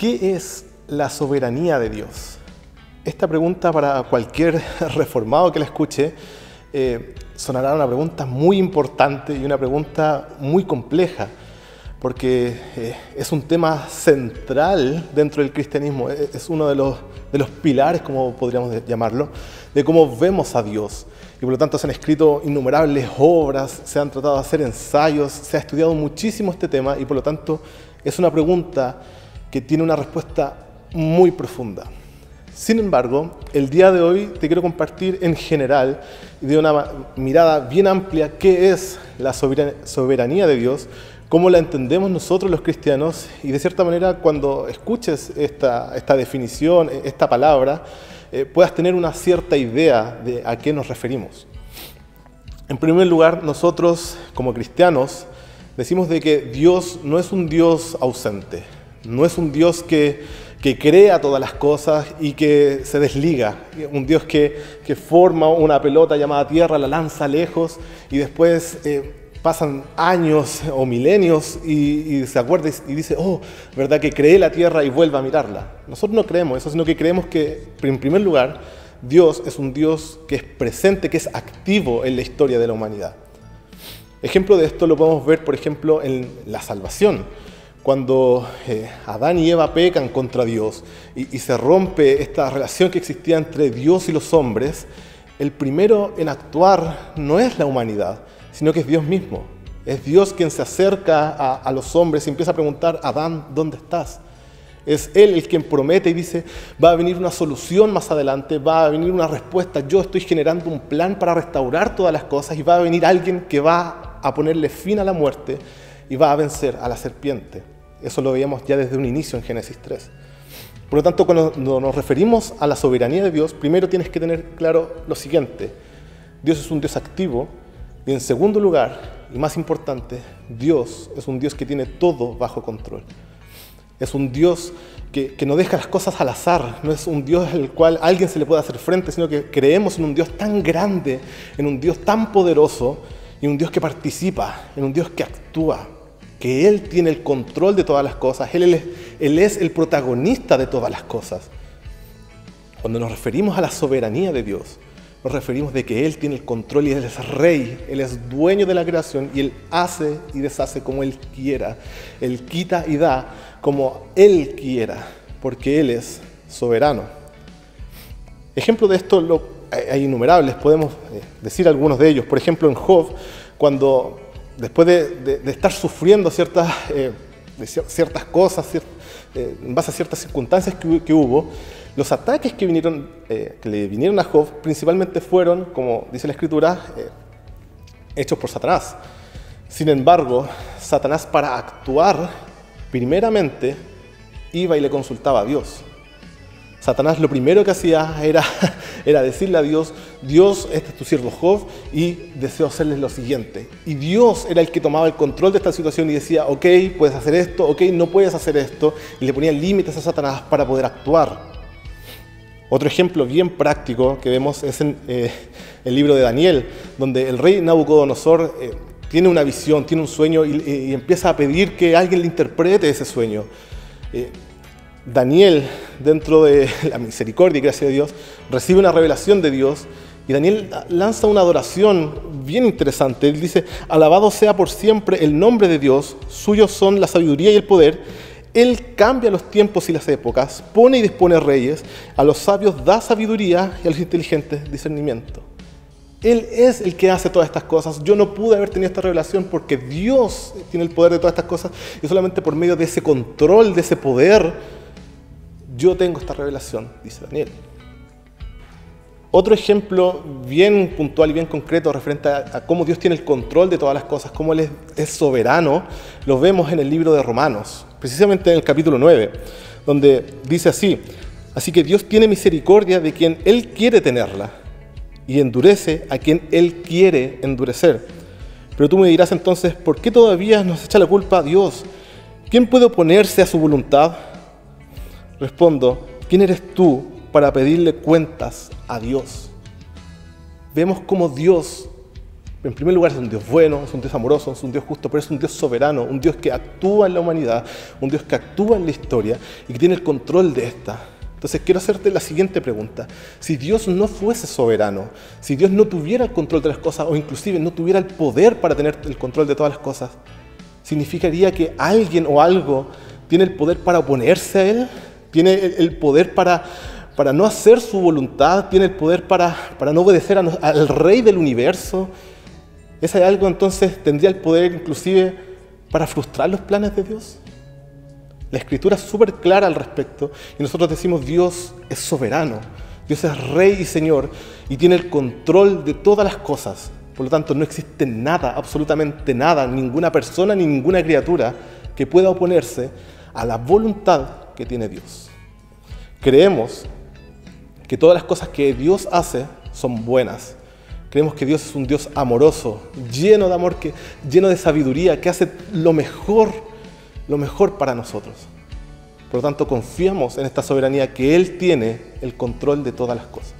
¿Qué es la soberanía de Dios? Esta pregunta para cualquier reformado que la escuche eh, sonará una pregunta muy importante y una pregunta muy compleja, porque eh, es un tema central dentro del cristianismo, e-, es uno de los, de los pilares, como podríamos llamarlo, de cómo vemos a Dios. Y por lo tanto se han escrito innumerables obras, se han tratado de hacer ensayos, se ha estudiado muchísimo este tema y por lo tanto es una pregunta que tiene una respuesta muy profunda. Sin embargo, el día de hoy te quiero compartir en general de una mirada bien amplia qué es la soberanía de Dios, cómo la entendemos nosotros los cristianos y de cierta manera cuando escuches esta, esta definición, esta palabra, eh, puedas tener una cierta idea de a qué nos referimos. En primer lugar, nosotros como cristianos decimos de que Dios no es un Dios ausente, no es un Dios que, que crea todas las cosas y que se desliga. Un Dios que, que, forma una pelota llamada tierra, la lanza lejos y después eh, pasan años o milenios y, se acuerda y dice, oh, ¿verdad que creé la tierra y vuelve a mirarla? Nosotros no creemos eso, sino que creemos que, en primer lugar, Dios es un Dios que es presente, que es activo en la historia de la humanidad. Ejemplo de esto lo podemos ver, por ejemplo, en la salvación cuando eh, Adán y Eva pecan contra Dios y, se rompe esta relación que existía entre Dios y los hombres, el primero en actuar no es la humanidad, sino que es Dios mismo. Es Dios quien se acerca a, a los hombres y empieza a preguntar, Adán, ¿dónde estás? Es Él el quien promete y dice, va a venir una solución más adelante, va a venir una respuesta, yo estoy generando un plan para restaurar todas las cosas y va a venir alguien que va a ponerle fin a la muerte y va a vencer a la serpiente. Eso lo veíamos ya desde un inicio en Génesis 3. Por lo tanto, cuando nos referimos a la soberanía de Dios, primero tienes que tener claro lo siguiente. Dios es un Dios activo y en segundo lugar, y más importante, Dios es un Dios que tiene todo bajo control. Es un Dios que, no deja las cosas al azar, no es un Dios al cual alguien se le puede hacer frente, sino que creemos en un Dios tan grande, en un Dios tan poderoso y un Dios que participa, en un Dios que actúa que Él tiene el control de todas las cosas, Él, es, el protagonista de todas las cosas. Cuando nos referimos a la soberanía de Dios, nos referimos de que Él tiene el control y Él es rey, Él es dueño de la creación y Él hace y deshace como Él quiera. Él quita y da como Él quiera, porque Él es soberano. Ejemplo de esto hay innumerables, podemos eh, decir algunos de ellos. Por ejemplo, en Job, cuando después de, estar sufriendo ciertas, eh, ciertas cosas, eh, en base a ciertas circunstancias que, hubo, los ataques que, vinieron, eh, que le vinieron a Job principalmente fueron, como dice la Escritura, hechos por Satanás. Sin embargo, Satanás para actuar, primeramente, iba y le consultaba a Dios. Satanás lo primero que hacía era, era decirle a Dios, Dios, este es tu siervo Job y deseo hacerles lo siguiente. Y Dios era el que tomaba el control de esta situación y decía, ok, puedes hacer esto, ok, no puedes hacer esto. Y le ponía límites a Satanás para poder actuar. Otro ejemplo bien práctico que vemos es en eh, el libro de Daniel, donde el rey Nabucodonosor eh, tiene una visión, tiene un sueño y, empieza a pedir que alguien le interprete ese sueño. Eh, Daniel, dentro de la misericordia y gracia de Dios, recibe una revelación de Dios y Daniel lanza una adoración bien interesante. Él dice, alabado sea por siempre el nombre de Dios, suyos son la sabiduría y el poder. Él cambia los tiempos y las épocas, pone y dispone reyes, a los sabios da sabiduría y a los inteligentes discernimiento. Él es el que hace todas estas cosas. Yo no pude haber tenido esta revelación porque Dios tiene el poder de todas estas cosas y solamente por medio de ese control, de ese poder, yo tengo esta revelación, dice Daniel. Otro ejemplo bien puntual y bien concreto referente a, cómo Dios tiene el control de todas las cosas, cómo Él es, soberano, lo vemos en el libro de Romanos, precisamente en el capítulo 9, donde dice así, así que Dios tiene misericordia de quien Él quiere tenerla y endurece a quien Él quiere endurecer. Pero tú me dirás entonces, ¿por qué todavía nos echa la culpa a Dios? ¿Quién puede oponerse a su voluntad? Respondo, ¿quién eres tú para pedirle cuentas a Dios? Vemos cómo Dios En primer lugar es un Dios bueno, es un Dios amoroso, es un Dios justo, pero es un Dios soberano, un Dios que actúa en la humanidad, un Dios que actúa en la historia y que tiene el control de esta. Entonces quiero hacerte la siguiente pregunta. Si Dios no fuese soberano, si Dios no tuviera el control de las cosas o inclusive no tuviera el poder para tener el control de todas las cosas, ¿significaría que alguien o algo tiene el poder para oponerse a Él? ¿Tiene el poder para, para no hacer su voluntad? ¿Tiene el poder para, para no obedecer al Rey del universo? ¿Ese algo entonces tendría el poder inclusive para frustrar los planes de Dios? La escritura es súper clara al respecto y nosotros decimos Dios es soberano, Dios es rey y señor y tiene el control de todas las cosas. Por lo tanto, no existe nada, absolutamente nada, ninguna persona ni ninguna criatura que pueda oponerse a la voluntad que tiene Dios. Creemos que todas las cosas que Dios hace son buenas Creemos que Dios es un Dios amoroso, lleno de amor, que, lleno de sabiduría, que hace lo mejor, lo mejor para nosotros. Por lo tanto, confiamos en esta soberanía que Él tiene el control de todas las cosas.